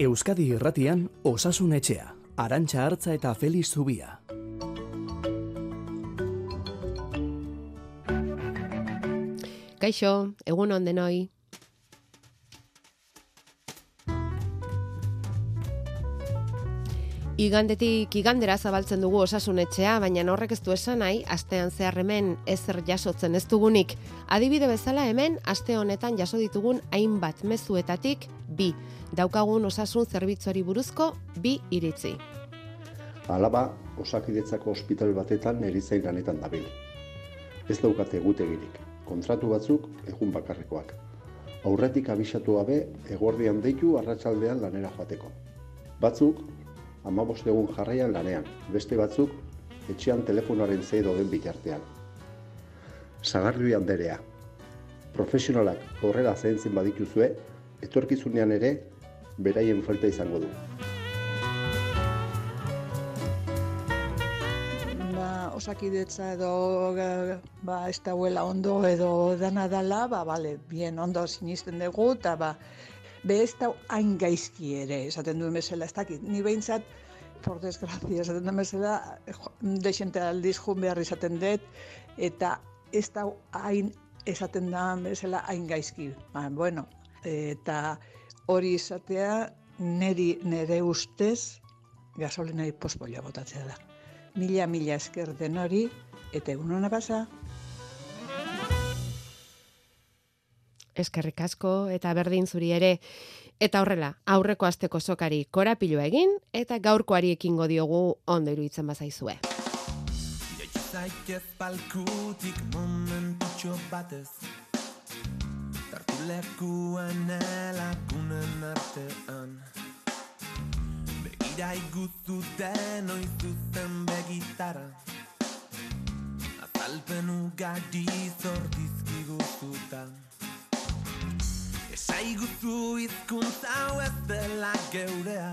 Euskadi Irratian Osasun Etxea, Arantxa Hartza eta Feliz Zubia. Kaixo, egun on denoi. Igandetik igandera zabaltzen dugu osasunetxea, baina horrek ez du esan nahi, astean zehar hemen ezer jasotzen ez dugunik. Adibide bezala hemen, aste honetan jaso ditugun hainbat mezuetatik bi. Daukagun osasun zerbitzuari buruzko bi iritzi. Alaba, osakidetzako ospital batetan erizain lanetan dabil. Ez daukate egutegirik, kontratu batzuk egun bakarrekoak. Aurretik abisatu gabe, egordian deitu arratsaldean lanera joateko. Batzuk, amabost egun jarraian lanean, beste batzuk, etxean telefonoaren zeido den bitartean. Sagarri handerea, profesionalak horrela zehentzen badituzue, etorkizunean ere, beraien falta izango du. ba, osakidetza edo ba, ez dauela ondo edo dana dala, ba, bale, bien ondo sinisten dugu, eta ba, be ez da hain gaizki ere, esaten duen bezala, ez dakit, ni behintzat, por desgrazia, esaten duen bezala, desente aldiz jun behar izaten dut, eta ez da hain esaten da bezala hain gaizki. Ba, bueno, eta hori izatea neri nere ustez gasolinari pospolia botatzea da. Mila, mila esker den hori, eta egun hona pasa. Eskerrik asko eta berdin zuri ere. Eta horrela, aurreko asteko sokari korapilua egin eta gaurkoari ekingo diogu ondo iruditzen bazaizue. Zaitez palkutik momentutxo batez Tartu lekuan elakunen artean Begira iguzu denoi zuzen begitara Azalpen ugari zordizkiguzuta Esaiguzu izkuntza ez dela geurea.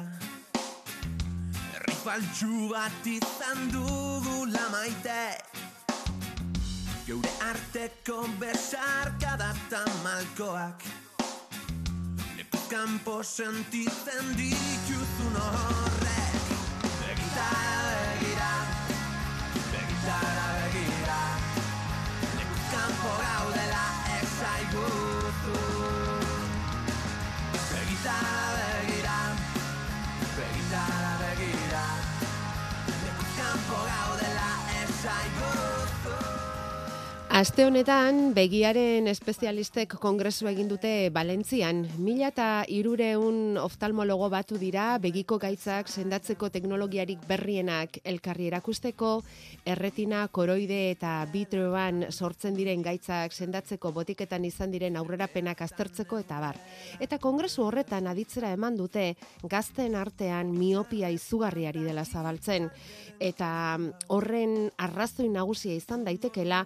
Herri faltsu bat izan dugula maite. Geure arteko besarkada eta malkoak Lekuz kanpo sentitzen dituzun horrek. Begitara begira. Begitara begira. Lekuz kanpo gaudela esaiguzu Aste honetan, begiaren espezialistek kongresu egin dute Valentzian. Mila eta irureun oftalmologo batu dira, begiko gaitzak sendatzeko teknologiarik berrienak elkarri erakusteko, erretina, koroide eta bitroan sortzen diren gaitzak sendatzeko botiketan izan diren aurrerapenak aztertzeko eta bar. Eta kongresu horretan aditzera eman dute gazten artean miopia izugarriari dela zabaltzen. Eta horren arrazoi nagusia izan daitekela,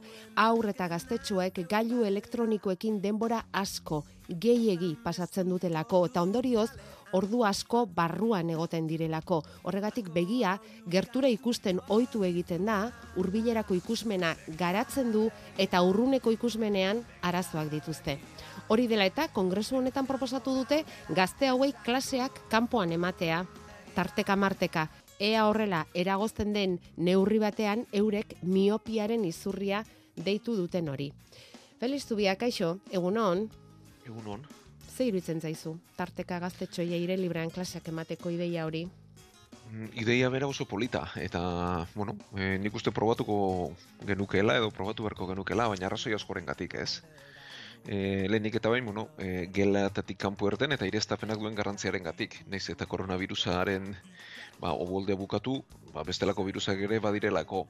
aur eta gaztetxoek gailu elektronikoekin denbora asko gehiegi pasatzen dutelako eta ondorioz ordu asko barruan egoten direlako. Horregatik begia gertura ikusten ohitu egiten da, hurbilerako ikusmena garatzen du eta urruneko ikusmenean arazoak dituzte. Hori dela eta kongresu honetan proposatu dute gazte hauei klaseak kanpoan ematea, tarteka marteka, ea horrela eragozten den neurri batean eurek miopiaren izurria deitu duten hori. Feliz Zubia, kaixo, egun on, Egun hon. ze iruditzen zaizu, tarteka gaztetxoia ire librean klaseak emateko ideia hori? Mm, Ideia bera oso polita, eta, bueno, e, nik uste probatuko genukeela edo probatu beharko genukeela, baina arrazoi askoren gatik, ez? E, lehenik eta bain, bueno, e, gelatatik kanpo erden eta ireztapenak duen garrantziaren gatik. Naiz eta koronavirusaren ba, oboldea bukatu, ba, bestelako virusak ere badirelako.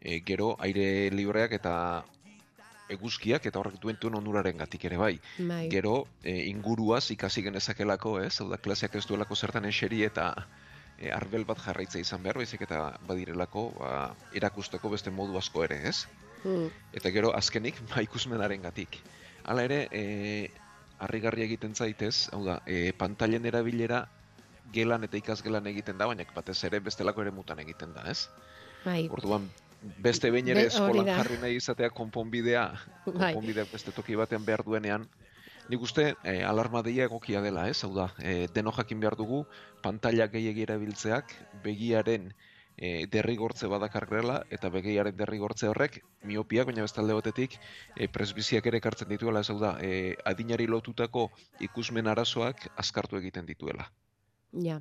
E, gero, aire libreak eta eguzkiak eta horrek duen duen onuraren gatik ere bai. Bai. Gero, e, inguruaz ikasi genezakelako, ez? Hau da, klaseak ez duelako zertan eseri eta e, arbel bat jarraitza izan behar, baizik eta badirelako ba, erakusteko beste modu asko ere, ez? Hmm. Eta gero azkenik ba ikusmenaren gatik. Hala ere, e, harrigarria egiten zaitez, hau da, e, pantailen erabilera gelan eta ikasgelan egiten da, baina batez ere bestelako ere mutan egiten da, ez? Bai, Orduan, beste behin ere eskolan jarri nahi izatea konponbidea, Bai. konponbideak beste toki batean behar duenean, Nik uste e, alarma deia egokia dela, ez? Hau da, e, deno jakin behar dugu, pantalla gehiagi erabiltzeak begiaren e, derrigortze badakarrela eta begiaren derrigortze horrek miopiak, baina bestalde batetik e, presbiziak ere ekartzen dituela, ez da, e, adinari lotutako ikusmen arazoak askartu egiten dituela. Ja.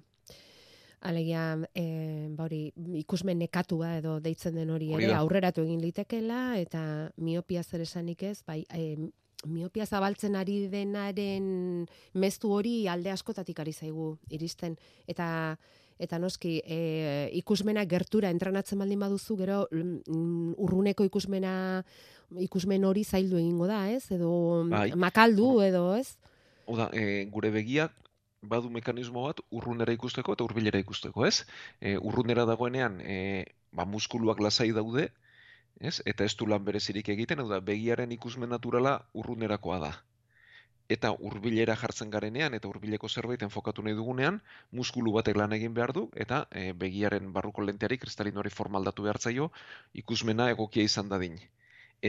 Alegia, e, bauri, ikusmen nekatua edo deitzen den hori Hori ere aurreratu egin litekela eta miopia zer esanik ez, bai, e, miopia zabaltzen ari denaren mezu hori alde askotatik ari zaigu iristen eta eta noski e, ikusmena gertura entrenatzen baldin baduzu gero mm, urruneko ikusmena ikusmen hori zaildu egingo da, ez? Edo Bai. makaldu edo, ez? Hau da, e, gure begiak badu mekanismo bat urrunera ikusteko eta hurbilera ikusteko, ez? E, urrunera dagoenean, e, ba, muskuluak lasai daude, ez? Eta ez du lan berezirik egiten, hau da, begiaren ikusmen naturala urrunerakoa da. Eta hurbilera jartzen garenean eta hurbileko zerbait enfokatu nahi dugunean, muskulu batek lan egin behar du eta e, begiaren barruko lenteari kristalinoari forma aldatu behar zaio ikusmena egokia izan dadin.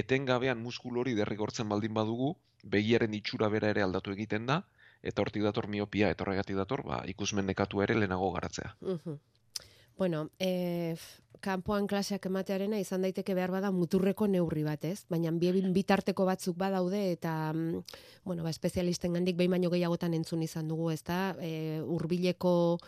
Etengabean muskulu hori derrigortzen baldin badugu, begiaren itxura bera ere aldatu egiten da, eta hortik dator miopia, eta horregatik dator, ba, ikusmen nekatu ere lehenago garatzea. Mhm. Bueno, e, kanpoan klaseak ematearena izan daiteke behar bada muturreko neurri bat, ez? Baina bi bitarteko batzuk badaude eta mm, bueno, ba espezialisten gandik behin baino gehiagotan entzun izan dugu, ezta? E, hurbileko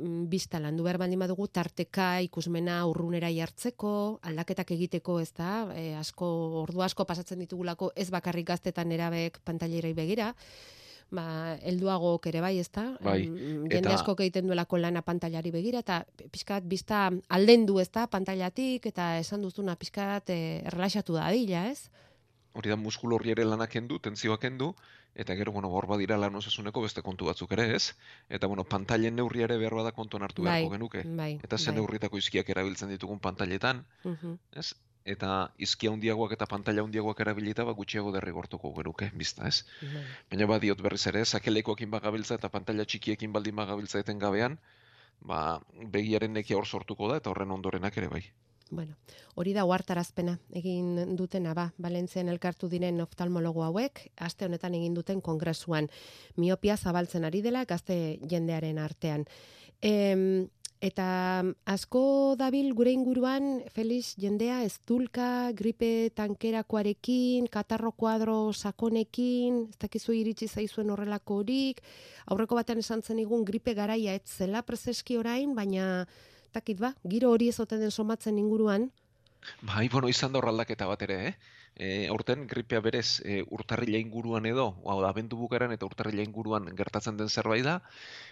mm, bista landu behar baldin badugu tarteka ikusmena urrunera jartzeko, aldaketak egiteko, ezta? E, asko ordu asko pasatzen ditugulako ez bakarrik gaztetan erabeek pantailerei begira, ba, helduagok ere bai, ezta? Bai, Jende eta- asko egiten duelako lana pantailari begira eta pixkat bizta aldendu, ezta? Pantailatik eta esan duzuna pixkat eh, erlaxatu da dila, ez? Hori da muskulu horri ere lanak kendu, tentzioak kendu, eta gero, bueno, hor badira lan osasuneko beste kontu batzuk ere, ez? Eta, bueno, pantailen neurria ere behar bada kontuan hartu Bai, beharko genuke. bai, Eta zen bai. neurritako izkiak erabiltzen ditugun pantailetan, Mhm. ez? Eta izkia handiagoak eta pantaila handiagoak erabilita, ba, gutxiago derrigortuko genuke, bizta, ez? Bai. Baina badiot berriz ere, sakelekoekin bagabiltza eta pantalla txikiekin baldin bagabiltza etengabean, ba, begiaren nekia hor sortuko da eta horren ondorenak ere bai. Bueno, hori da uhartarazpena egin dutena ba, Valentzian elkartu diren oftalmologo hauek, aste honetan egin duten kongresuan. Miopia zabaltzen ari dela gazte jendearen artean. Em, eta asko dabil gure inguruan, Felix, jendea ez dulka, gripe tankerakoarekin, katarro kuadro sakonekin, ez dakizu iritsi zaizuen horrelako horik, aurreko batean esan zen igun gripe garaia ez zela prezeski orain, baina takit ba, giro hori ez den somatzen inguruan, Bai, bueno, izan da horraldaketa bat ere, eh? E, aurten gripea berez e, urtarrila inguruan edo, hau da, abendu bukaeran eta urtarrila inguruan gertatzen den zerbait da,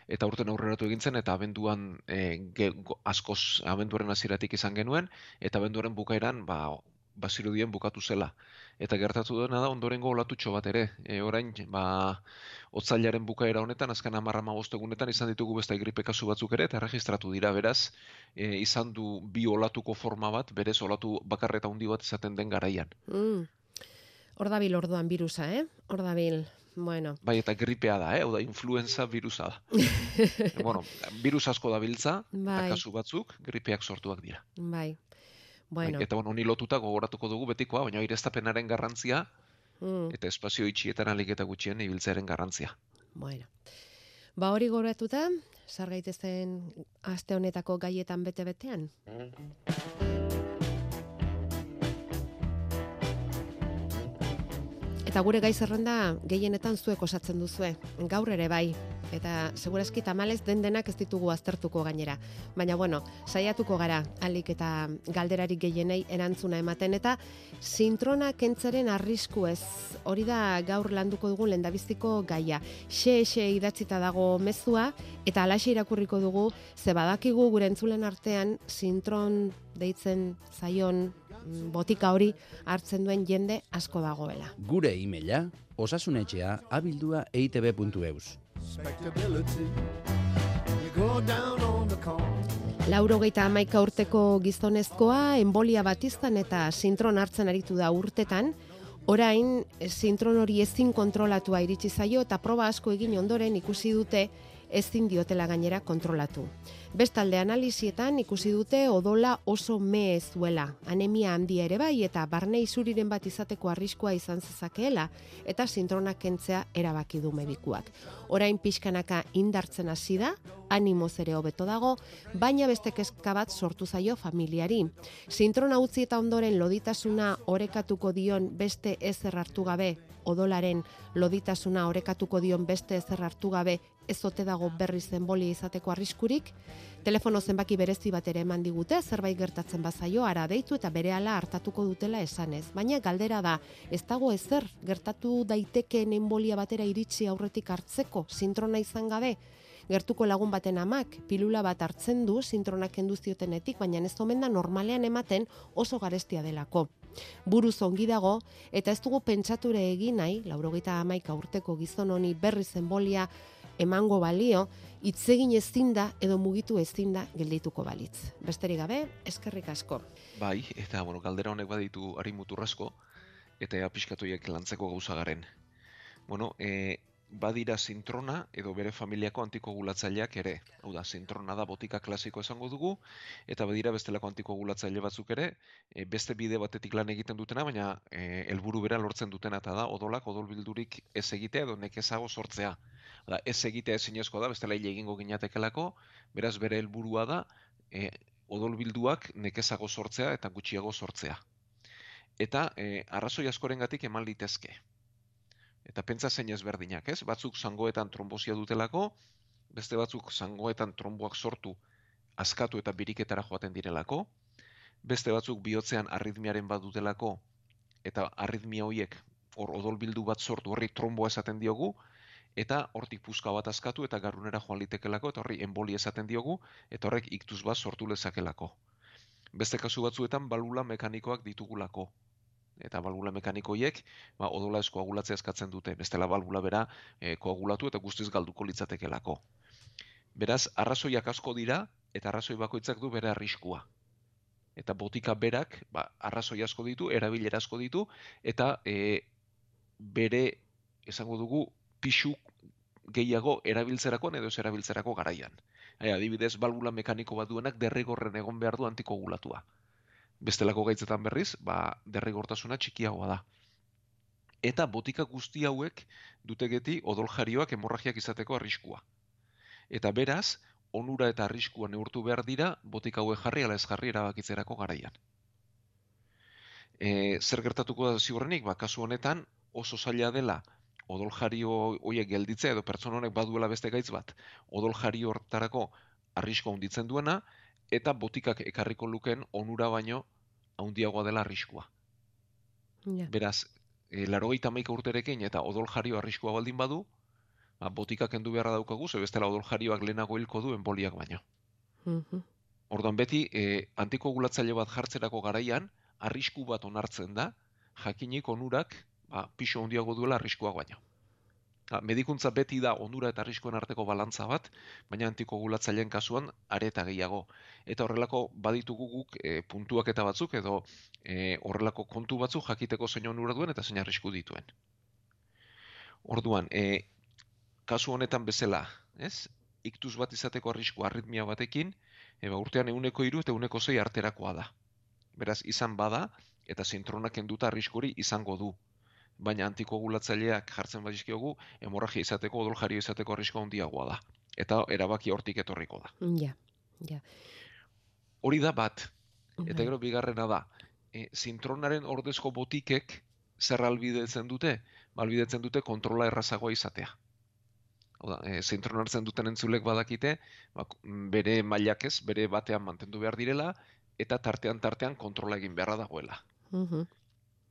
eta aurten aurreratu egin zen, eta abenduan e, ge, askoz abenduaren hasieratik izan genuen, eta abenduaren bukaeran, ba, bazirudien bukatu zela. Eta gertatu dena da ondorengo olatutxo bat ere. E, orain, ba, otzailaren bukaera honetan, azken amarra egunetan izan ditugu beste gripe kasu batzuk ere, eta registratu dira, beraz, e, izan du bi olatuko forma bat, berez olatu bakarreta handi bat izaten den garaian. Mm. Hor dabil orduan virusa, eh? Hor dabil. Bueno, Bai, eta gripea da, eh? Hau da, influenza virusa da. Bueno, virus asko dabiltza, Bai. eta kasu batzuk gripeak sortuak dira. bai. Bai, Bueno, eta bueno, honi lotuta gogoratuko dugu betikoa, baina aireztapenaren garrantzia mm, eta espazio itxietan alik eta gutxien ibiltzearen garrantzia. bueno. Ba hori goratuta, sar gaitezen aste honetako gaietan bete-betean. Eta gure gai zerrenda gehienetan zuek osatzen duzue. Gaur ere bai. Eta segurazki tamalez den denak ez ditugu aztertuko gainera. Baina bueno, saiatuko gara alik eta galderarik gehienei erantzuna ematen eta sintrona kentzaren arrisku ez. Hori da gaur landuko dugun lendabiztiko gaia. Xe xe idatzita dago mezua eta alaxe irakurriko dugu ze badakigu gure entzulen artean sintron deitzen zaion mm, botika hori hartzen duen jende asko dagoela. Gure e-maila osasunetxea abildua eitb.eus. Respectability. You go down on the corner. Lauro geita amaika urteko gizonezkoa, embolia bat izan eta sintron hartzen aritu da urtetan, orain sintron hori ezin kontrolatua iritsi zaio eta proba asko egin ondoren ikusi dute ezin diotela gainera kontrolatu. Bestalde analizietan ikusi dute odola oso me ez duela, anemia handia ere bai eta barne izuriren bat izateko arriskua izan zezakeela eta sintronak kentzea erabaki du medikuak. Orain pixkanaka indartzen hasi da, animoz ere hobeto dago, baina beste kezka bat sortu zaio familiari. Sintrona utzi eta ondoren loditasuna orekatuko dion beste ezer hartu gabe, odolaren loditasuna orekatuko dion beste ezer hartu gabe ez ote dago berriz zenbolia izateko arriskurik, telefono zenbaki berezi bat ere eman digute, zerbait gertatzen bazaio, ara deitu eta berehala hartatuko dutela esanez. Baina galdera da, ez dago ezer gertatu daitekeen enbolia batera iritsi aurretik hartzeko, sintrona izan gabe, gertuko lagun baten amak pilula bat hartzen du sintronak kendu ziotenetik, baina ez omen da normalean ematen oso garestia delako. Buruz ongi dago, eta ez dugu pentsature egin nahi, laurogeita amaika urteko gizon honi berri zenbolia emango balio, itzegin ezin da edo mugitu ezin da geldituko balitz. Besterik gabe, eskerrik asko. Bai, eta bueno, galdera honek baditu ari muturrasko, eta ea pixkatuiek lantzeko gauza garen. Bueno, e, badira sintrona edo bere familiako antikoagulatzaileak ere. Hau da, sintrona da botika klasiko esango dugu, eta badira bestelako antikoagulatzaile batzuk ere, e, beste bide batetik lan egiten dutena, baina e, helburu bera lortzen dutena eta da, odolak odolbildurik ez egitea edo nekezago sortzea. Da, ez egitea ezinezkoa da, bestela hile egingo ginatekelako, beraz bere helburua da, e, odolbilduak nekezago sortzea eta gutxiago sortzea. Eta e, arrazoi askorengatik eman litezke eta pentsa zein ezberdinak, ez? Batzuk zangoetan trombosia dutelako, beste batzuk zangoetan tromboak sortu askatu eta biriketara joaten direlako, beste batzuk bihotzean arritmiaren bat dutelako, eta arritmia horiek hor odolbildu bat sortu horri tromboa esaten diogu, eta hortik puzka bat askatu eta garunera joan litekelako, eta horri emboli esaten diogu, eta horrek iktuz bat sortu lezakelako. Beste kasu batzuetan balula mekanikoak ditugulako, eta balbula mekanikoiek ba, odola ez koagulatzea eskatzen dute, bestela balbula bera e, koagulatu eta guztiz galduko litzatekelako. Beraz, arrazoiak asko dira, eta arrazoi bakoitzak du bere arriskua. Eta botika berak, ba, arrazoi asko ditu, erabilera asko ditu, eta e, bere, esango dugu, pixu gehiago erabiltzerako edo ez erabiltzerako garaian. E, adibidez, balbula mekaniko bat duenak derrigorren egon behar du antikogulatua bestelako gaitzetan berriz, ba, derrigortasuna txikiagoa da. Eta botika guzti hauek dute geti odol jarioak hemorragiak izateko arriskua. Eta beraz, onura eta arriskua neurtu behar dira botika hauek jarri ala ez jarri erabakitzerako garaian. E, zer gertatuko da ziurrenik, ba, kasu honetan oso zaila dela odol jario horiek gelditzea edo pertsona honek baduela beste gaitz bat, odol jario hortarako arriskoa hunditzen duena, eta botikak ekarriko luken onura baino handiagoa dela arriskua. Ja. Beraz, e, laro urterekin eta odol jario arriskua baldin badu, ba, botikak kendu beharra daukagu, ze bestela odol jarioak lehenago hilko du enboliak baino. Mhm. Orduan beti, e, antikogulatzaile bat jartzerako garaian, arrisku bat onartzen da, jakinik onurak ba, pixo handiago duela arriskuak baino. Medikuntza beti da onura eta arriskoen arteko balantza bat, baina antikoagulatzaileen kasuan areta gehiago. Eta horrelako baditugu guk e, puntuak eta batzuk edo e, horrelako kontu batzuk jakiteko zein onura duen eta zein arrisku dituen. Orduan, e, kasu honetan bezala, ez? Iktuz bat izateko arrisku arritmia batekin, eba urtean euneko iru eta euneko zei arterakoa da. Beraz, izan bada, eta zintronak enduta arriskuri izango du baina antikoagulatzaileak jartzen badizkiogu, hemorragia izateko, odoljario izateko arrisko handiagoa da. Eta erabaki hortik etorriko da. Ja, ja. Hori da bat, eta gero bigarrena da, e, zintronaren ordezko botikek zer albidetzen dute? Ba, Albidetzen dute kontrola errazagoa izatea. Hau da, e, zintron hartzen duten entzulek badakite, ba, bere mailak ez, bere batean mantendu behar direla, eta tartean tartean kontrola egin beharra dagoela Mhm.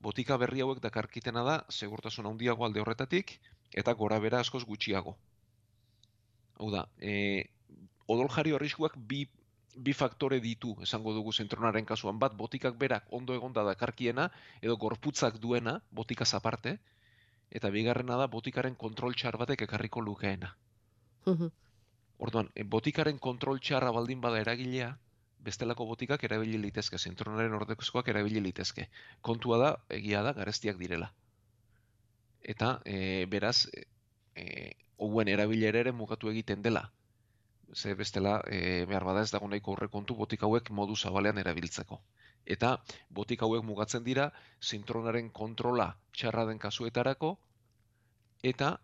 Botika berri hauek dakarkitena da segurtasun handiago alde horretatik eta gora bera askoz gutxiago. Hau da, e, odol jari arriskuak bi, bi faktore ditu, esango dugu zentronaren kasuan, bat botikak berak ondo egonda dakarkiena, edo gorputzak duena, botikaz aparte, eta bigarrena da botikaren kontrol txar batek ekarriko lukeena. Orduan, e, botikaren kontrol txarra baldin bada eragilea, bestelako botikak erabili litezke, zentronaren ordekozkoak erabili litezke. Kontua da, egia da, garestiak direla. Eta, e, beraz, e, houen erabilera ere mugatu egiten dela. Ze bestela, e, behar bada ez dago nahiko aurrekontu botika hauek modu zabalean erabiltzeko. Eta botika hauek mugatzen dira zintronaren kontrola txarra den kasuetarako eta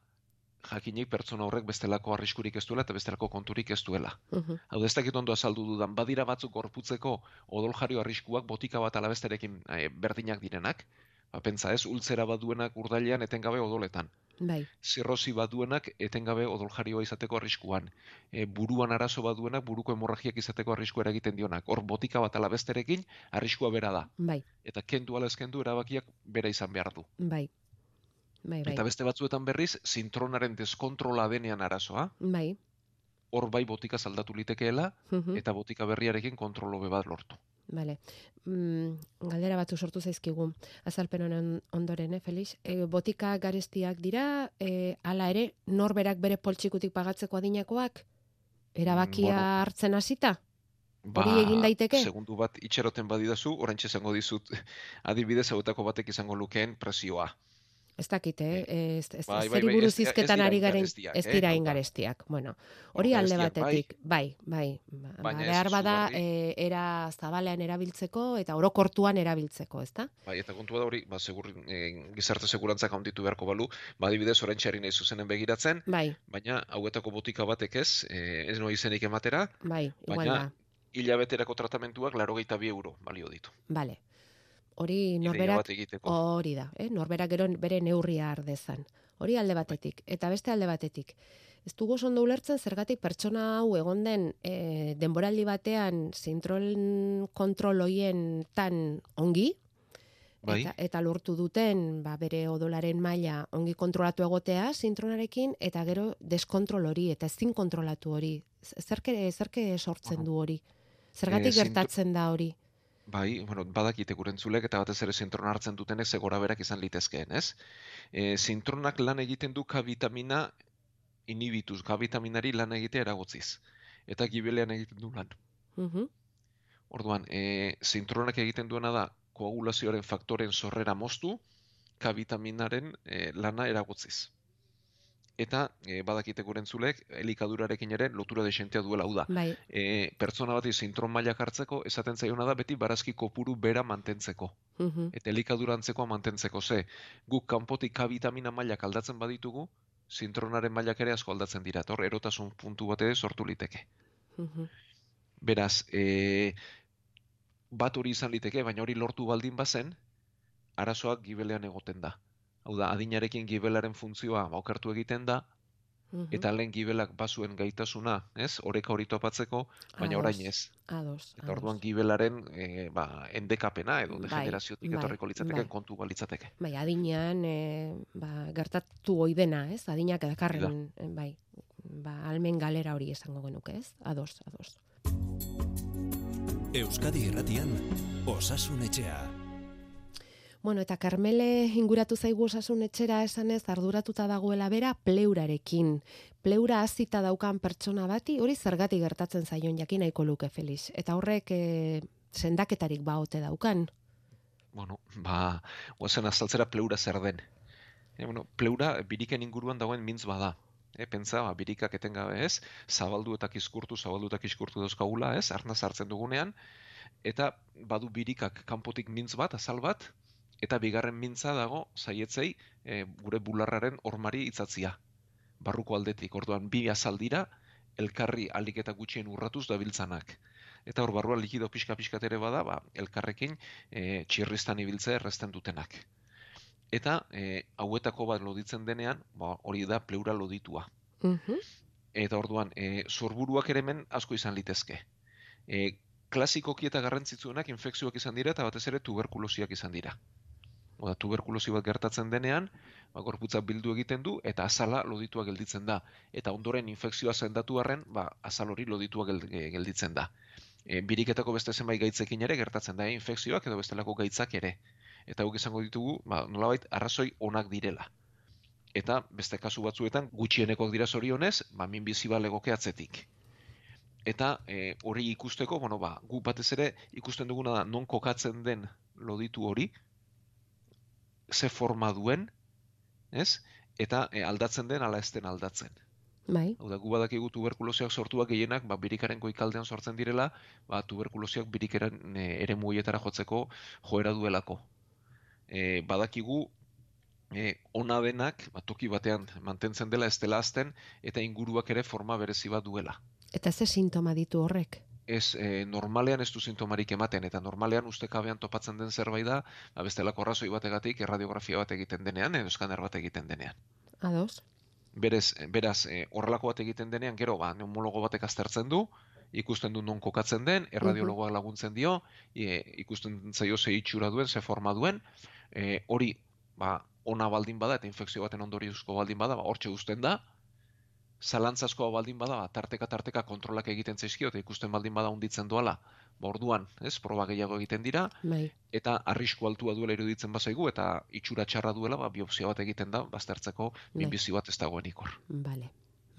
jakinik pertsona horrek bestelako arriskurik ez duela eta bestelako konturik ez duela. Mhm. Hau ez dakit ondo azaldu dudan, badira batzuk gorputzeko odoljario arriskuak botika bat alabesterekin e, berdinak direnak, ba, pentsa ez, ultzera bat duenak urdailean etengabe odoletan. Bai, Zirrosi bat duenak etengabe odoljarioa izateko arriskuan. E, buruan arazo bat duenak buruko hemorragiak izateko arriskua eragiten dionak. Hor botika bat alabesterekin arriskua bera da. bai, Eta kendu ala ez kendu erabakiak bera izan behar du. bai. Bai, bai. Eta beste batzuetan berriz, zintronaren deskontrola denean arazoa, Bai. hor bai botika saldatu litekeela, mhm. eta botika berriarekin kontrolo be bat lortu. Vale. Mm, galdera batzu sortu zaizkigu. Azalpen honen ondoren, eh, Felix? E, botika garestiak dira, e, hala ere, norberak bere poltsikutik pagatzeko adinakoak? Erabakia bueno. hartzen hasita? Hori egin daiteke? Ba, Segundu bat itxeroten badidazu, oraintxe esango dizut, adibidez hauetako batek izango lukeen presioa. Ez dakit, eh? Ez, ez, Bai, bai, zeri bai, buruz ez ez ari garen, ez eh, dira ingarestiak. Bueno, hori alde garestiak, bai. batetik, bai, bai. Ba, Baina ez behar bada, e, era zabalean erabiltzeko eta orokortuan erabiltzeko, ezta? Bai, eta kontua da hori, ba, segur, eh, gizarte segurantzak handitu beharko balu, ba, adibidez oraintxe ari nahi zuzenen begiratzen, Bai, baina hauetako botika batek ez, eh, ez noa izenik ematera, bai, igual Baina, da. hilabeterako tratamentuak bi euro balio ditu. Vale. Hori norberak hori da, eh? norberak gero bere neurria har dezan. Hori alde batetik eta beste alde batetik. Ez dugu ondo ulertzen zergatik pertsona hau egon den e, denboraldi batean zintrol kontrol hoien tan ongi Bai. eta, eta lortu duten ba, bere odolaren maila ongi kontrolatu egotea zintronarekin eta gero deskontrol hori eta ezin kontrolatu hori. Zerke, zerke sortzen Bueno, du hori? Zergatik eh, zintro- gertatzen da hori? Bai, bueno, badakite gurentzulek eta batez ere zintrona hartzen dutenek ze gora berak izan litezkeen, ez? E, zintronak lan egiten du K-vitamina inhibituz, K-vitaminari lan egitea eragotziz. Eta gibelean egiten du lan. Mhm. Orduan, e, zintronak egiten duena da koagulazioaren faktoren sorrera moztu, K-vitaminaren e, lana eragotziz. Eta e, badakite gurentzulek elikadurarekin ere lotura desentea duela hau da. Bai, E, pertsona bati zintron mailak hartzeko, esaten zaiona da beti barazki kopuru bera mantentzeko. mhm. Eta elikadura antzekoa mantentzeko ze. Guk kanpotik K-vitamina mailak aldatzen baditugu, zintronaren mailak ere asko aldatzen dira. Hor, erotasun puntu bat ere sortu liteke. Mhm. Beraz, e, bat hori izan liteke, baina hori lortu baldin bazen, arazoak gibelean egoten da. Hau da, adinarekin gibelaren funtzioa okertu egiten da, Mhm. eta lehen gibelak bazuen gaitasuna, ez? Oreka hori topatzeko, baina Ados, orain ez. Ados, Eta orduan gibelaren e, ba, endekapena edo Bai, degeneraziotik bai, etorriko litzateke bai. kontu balitzateke. Bai, adinean, e, ba, gertatu ohi dena, ez? Adinak dakarren, eh, bai, ba, almen galera hori esango genuke, ez? Ados, ados. Euskadi Irratian Osasun Etxea. Bueno, eta Karmele inguratu zaigu osasun etxera esanez arduratuta dagoela bera pleurarekin. Pleura hasita daukan pertsona bati hori zergatik gertatzen zaion jakin nahiko luke Felix. Eta horrek e, sendaketarik baote daukan. Bueno, ba, guazen azaltzera pleura zer den. E, bueno, pleura biriken inguruan dagoen mintz bada. E, pentsa, ba, birikak etengabe ez, zabaldu eta kiskurtu, zabaldu eta kiskurtu dauzkagula ez, arnaz hartzen dugunean, eta badu birikak kanpotik mintz bat, azal bat, eta bigarren mintza dago zaietzei e, gure bularraren hormari itzatzia. Barruko aldetik, orduan bi azal dira, elkarri alik eta gutxien urratuz dabiltzanak. Eta hor barruan likido pixka-pixkat ere bada, ba, elkarrekin e, txirristan ibiltzea erresten dutenak. Eta e, hauetako bat loditzen denean, ba, hori da pleura loditua. Mhm. Eta orduan, e, sorburuak ere hemen asko izan litezke. E, klasikoki eta garrantzitsuenak infekzioak izan dira eta batez ere tuberkulosiak izan dira. Oda, tuberkulosi bat gertatzen denean, ba, gorputza bildu egiten du eta azala loditua gelditzen da. Eta ondoren infekzioa sendatu arren, ba, azal hori loditua gel- e, gelditzen da. E, biriketako beste zenbait gaitzekin ere gertatzen da, e, infekzioak edo bestelako gaitzak ere. Eta guk izango ditugu, ba, nolabait arrazoi onak direla. Eta beste kasu batzuetan gutxienekoak dira zorionez, ba, minbiziba legoke atzetik. Eta e, hori ikusteko, bueno, ba, gu batez ere ikusten duguna da non kokatzen den loditu hori, ze forma duen, ez? eta e, aldatzen den ala ez den aldatzen. Bai. Hau da, gu badakigu tuberkulosiak sortuak gehienak, ba, birikaren goikaldean sortzen direla, ba, tuberkulosiak birikaren e, ere muietara jotzeko joera duelako. E, badakigu, e, ona denak, ba, toki batean mantentzen dela ez dela azten, eta inguruak ere forma berezi bat duela. Eta ze sintoma ditu horrek? Ez, e, normalean ez du sintomarik ematen, eta normalean ustekabean topatzen den zerbait da, ba, bestelako arrazoi bategatik erradiografia bat egiten denean, edo eskaner bat egiten denean. Ados? Berez, beraz, e, horrelako bat egiten denean, gero, ba, neumologo batek aztertzen du, ikusten du non kokatzen den, erradiologoak laguntzen dio, e, ikusten zaio ze itxura duen, ze forma duen, e, hori, ba, ona baldin bada, eta infekzio baten ondoriozko baldin bada, ba, hortxe uzten da, zalantzazkoa baldin bada, ba, tarteka tarteka kontrolak egiten zaizkio, eta ikusten baldin bada unditzen doala, ba, orduan, ez, proba gehiago egiten dira, Bai. eta arrisku altua duela iruditzen bazaigu, eta itxura txarra duela, ba, biopsia bat egiten da, baztertzeko Bai. minbizi bat ez dagoenik hor. Bale.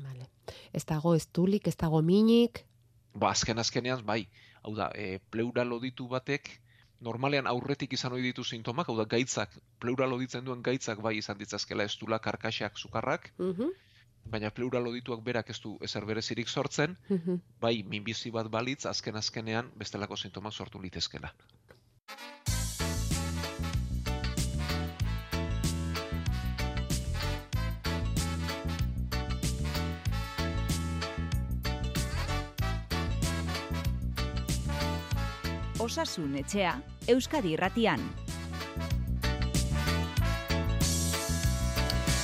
Bale. Ez dago ez tulik, ez dago minik. Ba, azken azkenean, bai, hau da, e, pleura loditu batek, normalean aurretik izan ohi ditu sintomak, hau da, gaitzak, pleura loditzen duen gaitzak bai izan ditzazkela ez dula karkaxak, sukarrak, Mhm. Baina pleura lodituak berak ez du ezer berezirik sortzen, Mhm. bai, minbizi bat balitz, azken azkenean bestelako sintomak sortu litezkela. Osasun etxea, Euskadi irratian.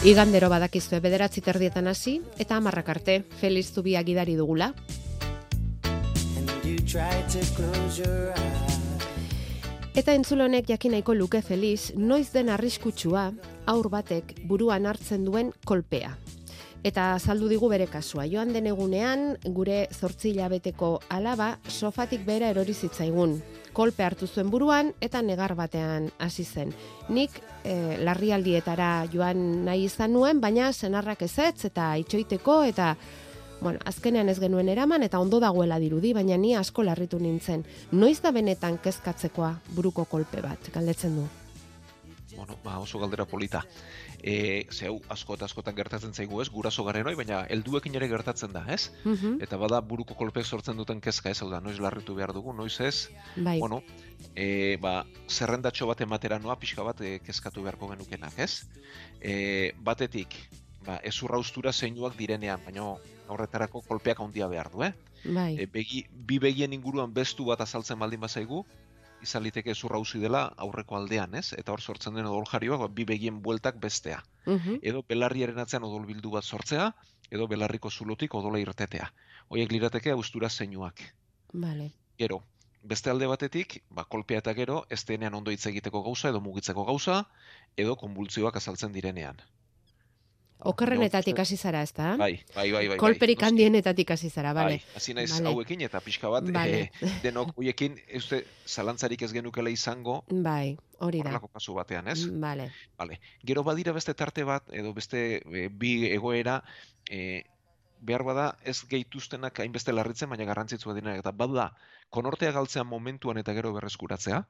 Igandero badakizue bederatzi terdietan hasi eta hamarrak arte Feliz Zubia gidari dugula. Eta entzule honek jakin nahiko luke Feliz noiz den arriskutsua aur batek buruan hartzen duen kolpea. Eta azaldu digu bere kasua. Joan den egunean gure zortzi hilabeteko alaba sofatik bera erori zitzaigun. Kolpe hartu zuen buruan eta negar batean hasi zen. Nik eh, larrialdietara joan nahi izan nuen, baina senarrak ezetz eta itxoiteko eta bueno, azkenean ez genuen eraman eta ondo dagoela dirudi, baina ni asko larritu nintzen. Noiz da benetan kezkatzekoa buruko kolpe bat, galdetzen du. Bueno, ba, oso galdera polita. E, zeu, asko eta askotan gertatzen zaigu ez, guraso garen hoi, baina helduekin ere gertatzen da, ez? Mhm, Eta bada buruko kolpeek sortzen duten kezka ez, hau da, noiz larritu behar dugu, noiz ez, Bai, bueno, e, ba, zerrendatxo bat ematera noa pixka bat e, kezkatu beharko genukenak, ez? E, batetik, ba, ezurra ustura zeinuak direnean, baina horretarako kolpeak handia behar du, eh? bai, E, begi, bi begien inguruan bestu bat azaltzen baldin bazaigu, izan liteke ezurra uzi dela aurreko aldean, ez? Eta hor sortzen den odol jarioak, ba, bi begien bueltak bestea. mhm, Edo belarriaren atzean odol bildu bat sortzea, edo belarriko zulotik odola irtetea. Hoiek lirateke austura zeinuak. bale, Gero, beste alde batetik, ba, kolpea eta gero, ez denean ondo hitz egiteko gauza, edo mugitzeko gauza, edo konbultzioak azaltzen direnean. Okerrenetatik hasi zara, ezta? Bai, bai, bai, bai. Kolperik noski. handienetatik hasi zara, bale. Bai, hasi naiz Bale. hauekin eta pixka bat Bale. eh, denok hoiekin uste zalantzarik ez genukela izango Bai, hori da. horrelako kasu batean, ez? Bale, Vale. Gero badira beste tarte bat edo beste e, bi egoera e, behar bada ez gehituztenak hainbeste larritzen baina garrantzitsua direnak eta bada konortea galtzea momentuan eta gero berreskuratzea.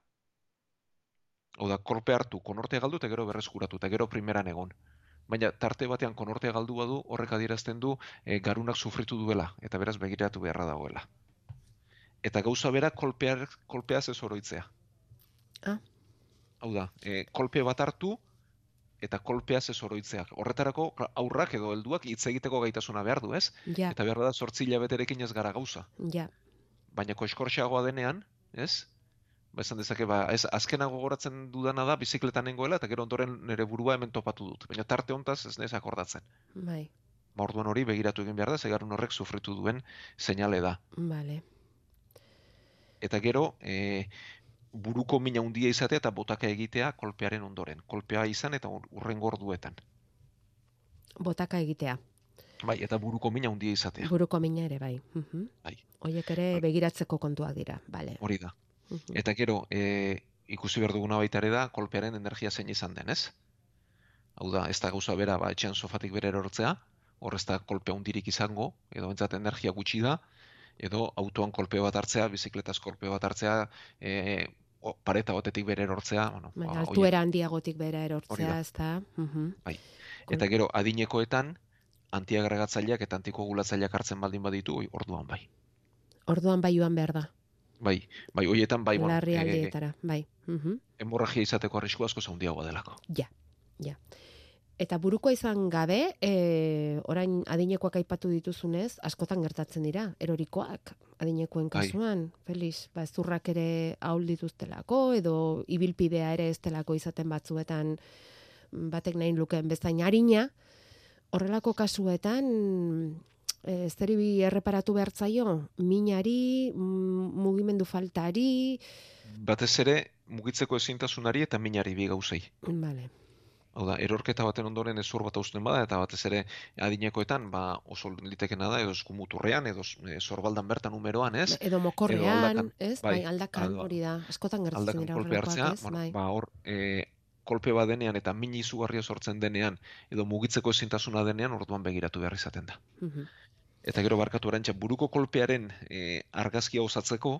Hau da, kolpe hartu, konortea galdu eta gero berreskuratu eta gero primeran egon. Baina tarte batean konortea galdu badu horrek adierazten du e, garunak sufritu duela eta beraz begiratu beharra dagoela. Eta gauza bera kolpear, kolpeaz ez oroitzea. Ah. Hau da, e, kolpe bat hartu eta kolpeaz ez oroitzeak. Horretarako aurrak edo helduak hitz egiteko gaitasuna behar du, ez? ja, Eta behar da sortzi hilabeterekin ez gara gauza. ja, Baina koiskorxeagoa denean, ez? Ba esan dezake, ba, ez, azkenago gogoratzen dudana da bizikletan nengoela eta gero ondoren nire burua hemen topatu dut. Baina tarte hontaz ez nez akordatzen. bai, Ba orduan hori begiratu egin behar da, zegarun horrek sufritu duen seinale da. bale, Eta gero, e, buruko mina handia izatea eta botaka egitea kolpearen ondoren. Kolpea izan eta ur- urrengo orduetan. botaka egitea. Bai, eta buruko mina handia izatea. Buruko mina ere, bai. Mhm. Bai. Hoiek ere begiratzeko kontuak dira, bale. Hori da. Eta gero, e, ikusi behar duguna baita ere da, kolpearen energia zein izan den, ez? Hau da, ez da gauza bera, ba, etxean sofatik bere erortzea, hor ez da kolpe handirik izango, edo entzat energia gutxi da, edo autoan kolpe bat hartzea, bizikletaz kolpe bat hartzea, e, o, pareta batetik bere erortzea, bueno, Baina ba, altuera handiagotik Hori erortzea, ez da? Mhm. Bai. Eta gero adinekoetan antiagregatzaileak eta antikoagulatzaileak hartzen baldin baditu, orduan bai. Orduan bai joan behar da, Bai, bai, hoietan bai, bueno, larri eh, aldietara, bai. Mhm. hemorragia izateko arrisku asko handiagoa delako. Ja, ja. Eta buruko izan gabe, e, orain adinekoak aipatu dituzunez, askotan gertatzen dira, erorikoak adinekoen Bai. kasuan, Felix, ba, zurrak ere ahul dituztelako, edo ibilpidea ere ez delako izaten batzuetan batek nahi lukeen bezain harina, horrelako kasuetan, e, zeri erreparatu behar zaio, minari, mm, mugimendu faltari, Batez ere, mugitzeko ezintasunari eta minari bi gauzei. vale, Hau da, erorketa baten ondoren ezur bat hausten bada, eta batez ere adinekoetan, ba, oso litekena da, edo eskumuturrean, edo eh, sorbaldan bertan numeroan, ez? edo mokorrean, ez? bai, Bai, aldakan hori da. Askotan gertatzen dira horrelakoak, ez? Bai. ba, hor, e, kolpe bat denean eta min izugarria sortzen denean, edo mugitzeko ezintasuna denean, orduan begiratu behar izaten da. Mhm. Eta gero barkatu erantxa, buruko kolpearen e, argazkia osatzeko,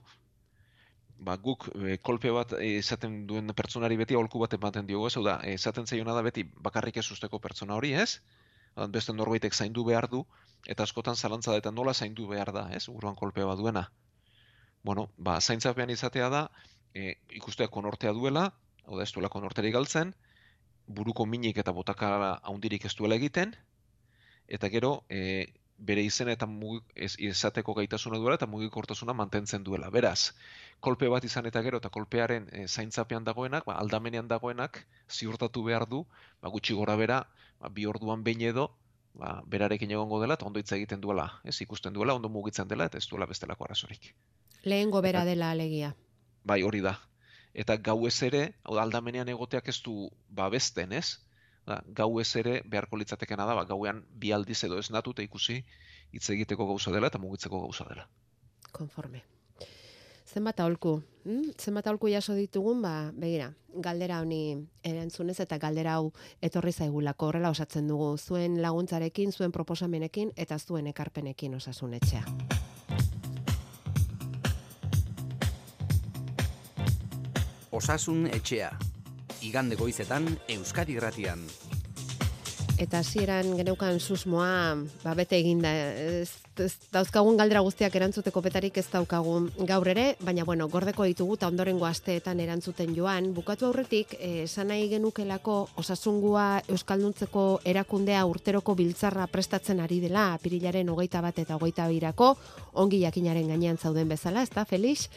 ba, guk e, kolpe bat e, esaten duen pertsonari beti aholku bat ematen diogu, ez, da, esaten zaiona da beti bakarrik ez usteko pertsona hori, ez? Beste norbaitek zaindu behar du, eta askotan zalantza da eta nola zaindu behar da, ez? Buruan kolpe bat duena. Bueno, ba, zaintzapean izatea da, e, ikustea konortea duela, hau da, ez duela konorterik galtzen, buruko minik eta botakara haundirik ez duela egiten, eta gero, e, bere izena eta mugi, ez, izateko gaitasuna duela eta mugikortasuna mantentzen duela. Beraz, kolpe bat izan eta gero eta kolpearen e, zaintzapean dagoenak, ba, aldamenean dagoenak, ziurtatu behar du, ba, gutxi gora bera, ba, bi orduan behin edo, ba, berarekin egongo dela eta ondo hitz egiten duela, ez ikusten duela, ondo mugitzen dela eta ez duela bestelako arazorik. Lehengo bera dela alegia. Bai, hori da. Eta gauez ere, aldamenean egoteak ez du babesten, ez? Da, gauez ere beharko litzatekena da, ba, gauean bi aldiz edo esnatu eta ikusi hitz egiteko gauza dela eta mugitzeko gauza dela. Konforme. Zenbat aholku, hm? zenbat aholku jaso ditugun, ba, begira, galdera honi erantzunez eta galdera hau etorri zaigulako horrela osatzen dugu, zuen laguntzarekin, zuen proposamenekin eta zuen ekarpenekin osasun etxea. Osasun etxea. Igande goizetan Euskadi Irratian. Eta hasieran geneukan susmoa, ba, bete eginda, ez, dauzkagun galdera guztiak erantzuteko betarik ez daukagun gaur ere, baina bueno, gordeko ditugu eta ondorengo asteetan erantzuten joan. Bukatu aurretik, eh, esan nahi genukelako osasungua Euskalduntzeko erakundea urteroko biltzarra prestatzen ari dela, apirilaren hogeita bat eta hogeita birako, ongi jakinaren gainean zauden bezala, ez da, Felix?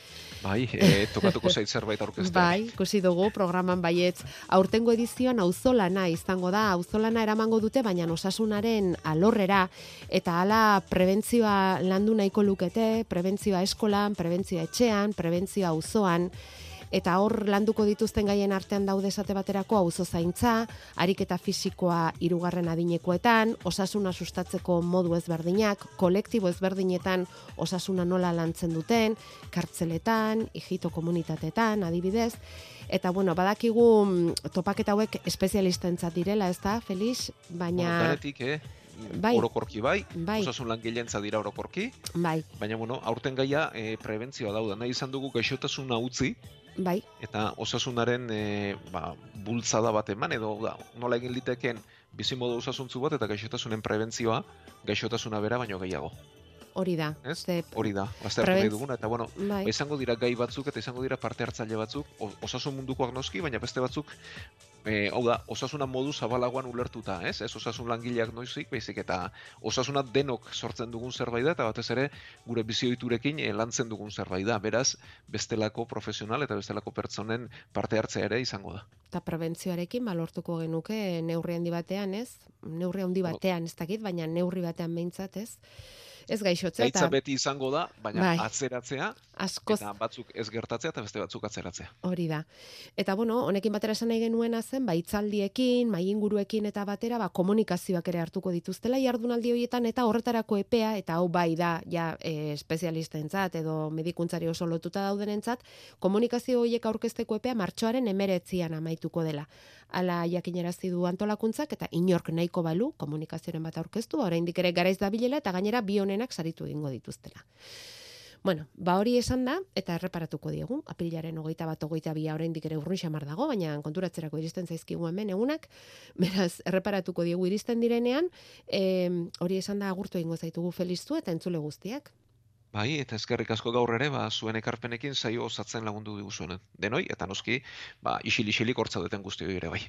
Bai, e, tokatuko zait zerbait aurkeztea. Bai, ikusi dugu programan baietz. Aurtengo edizioan auzolana izango da, auzolana eramango dute, baina osasunaren alorrera eta hala prebentzioa landu nahiko lukete, prebentzioa eskolan, prebentzioa etxean, prebentzioa auzoan eta hor landuko dituzten gaien artean daude esate baterako auzo zaintza, ariketa fisikoa hirugarren adinekoetan, osasuna sustatzeko modu ezberdinak, kolektibo ezberdinetan osasuna nola lantzen duten, kartzeletan, hijito komunitateetan, adibidez, eta bueno, badakigu mm, topaketa hauek espezialistentzat direla, ez da, Felix? Baina, Bueno, danetik, eh? Bai. Orokorki bai, bai, osasun langilentza dira orokorki, bai, baina bueno, aurten gaia e, prebentzioa dauda. Nahi izan dugu gaixotasuna utzi bai, eta osasunaren e, ba, bultzada bat eman edo da, nola egin liteken bizimodu osasuntzu bat eta gaixotasunen prebentzioa gaixotasuna bera baino gehiago. hori da. Ez? Ze, Hori da, aztertu nahi Prebentz- duguna, eta bueno, bai, ba, izango dira gai batzuk eta izango dira parte hartzaile batzuk, osasun mundukoak noski, baina beste batzuk, e, hau da, osasuna modu zabalagoan ulertuta, ez? Ez osasun langileak noizik, baizik eta osasuna denok sortzen dugun zerbait da, eta batez ere gure bizioiturekin e, lantzen dugun zerbait da. Beraz, bestelako profesional eta bestelako pertsonen parte hartzea ere izango da. eta prebentzioarekin balortuko genuke neurri handi batean, ez? Neurri handi batean, ez dakit, baina neurri batean behintzat, ez? Ez gaixotzea Gaitza eta beti izango da, baina Bai. atzeratzea, askoz eta batzuk ez gertatzea eta beste batzuk atzeratzea. Hori da. Eta bueno, honekin batera esan nahi genuena zen, ba hitzaldiekin, mai inguruekin eta batera, ba komunikazioak ere hartuko dituztela jardunaldi horietan eta horretarako epea eta hau bai da ja e, espezialistentzat edo medikuntzari oso lotuta daudenentzat, komunikazio horiek aurkezteko epea martxoaren 19an amaituko dela. Hala jakinerazi du antolakuntzak eta inork nahiko balu komunikazioren bat aurkeztu, oraindik ere garaiz dabilela eta gainera bi honenak saritu egingo dituztela. Bueno, ba hori esan da, eta erreparatuko diegu, apilaren hogeita bat hogeita bia oraindik ere urrun xamar dago, baina konturatzerako iristen zaizkigu hemen egunak, beraz, erreparatuko diegu iristen direnean, e, hori esan da agurtu egingo zaitugu feliztu eta entzule guztiak. Bai, eta eskerrik asko gaur ere, ba, zuen ekarpenekin saio osatzen lagundu diguzuen. Denoi, eta noski, ba, isil-isilik hortzaudeten guztioi ere bai.